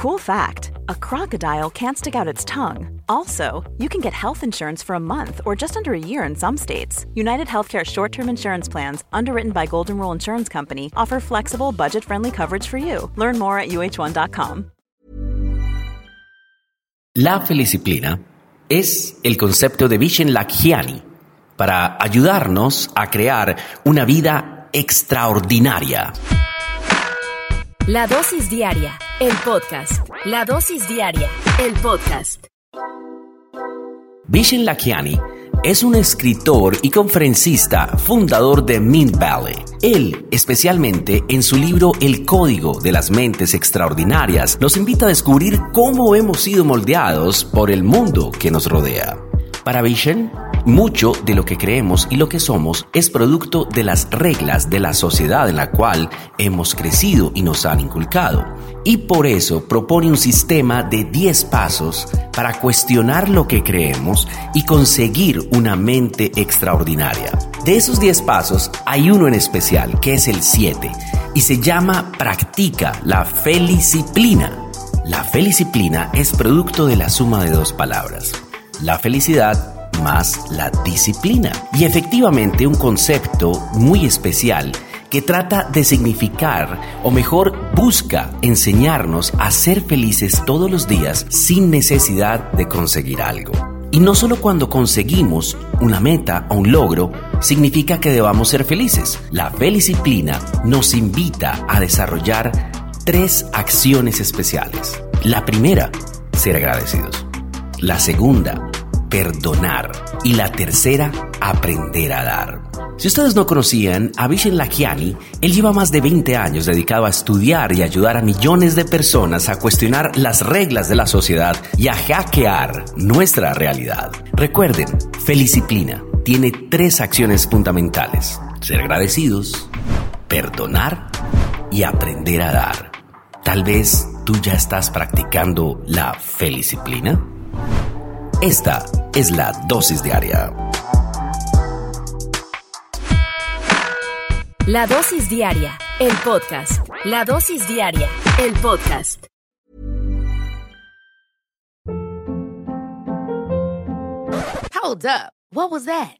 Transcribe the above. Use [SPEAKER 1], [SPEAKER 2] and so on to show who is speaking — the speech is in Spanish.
[SPEAKER 1] Cool fact a crocodile can't stick out its tongue. Also, you can get health insurance for a month or just under a year in some states. United Healthcare short term insurance plans, underwritten by Golden Rule Insurance Company, offer flexible, budget friendly coverage for you. Learn more at uh1.com.
[SPEAKER 2] La feliciplina es el concepto de Vishen Lakhiani para ayudarnos a crear una vida extraordinaria.
[SPEAKER 3] La dosis diaria, el podcast. La dosis diaria, el podcast.
[SPEAKER 2] Vishen Lakhiani es un escritor y conferencista fundador de Mint Valley. Él, especialmente en su libro El Código de las Mentes Extraordinarias, nos invita a descubrir cómo hemos sido moldeados por el mundo que nos rodea. Para Vishen, mucho de lo que creemos y lo que somos es producto de las reglas de la sociedad en la cual hemos crecido y nos han inculcado. Y por eso propone un sistema de 10 pasos para cuestionar lo que creemos y conseguir una mente extraordinaria. De esos 10 pasos hay uno en especial, que es el 7, y se llama Practica la Feliciplina. La feliciplina es producto de la suma de dos palabras, la felicidad más la disciplina. Y efectivamente un concepto muy especial que trata de significar, o mejor, busca enseñarnos a ser felices todos los días sin necesidad de conseguir algo. Y no solo cuando conseguimos una meta o un logro, significa que debamos ser felices. La felicíplina nos invita a desarrollar tres acciones especiales. La primera, ser agradecidos. La segunda, perdonar. Y la tercera, aprender a dar. Si ustedes no conocían a Vishen Lakhiani, él lleva más de 20 años dedicado a estudiar y ayudar a millones de personas a cuestionar las reglas de la sociedad y a hackear nuestra realidad. Recuerden, Feliciplina tiene tres acciones fundamentales. Ser agradecidos, perdonar y aprender a dar. Tal vez tú ya estás practicando la Feliciplina. Esta es la dosis diaria.
[SPEAKER 3] La dosis diaria, el podcast. La dosis diaria, el podcast.
[SPEAKER 4] Hold up. What was that?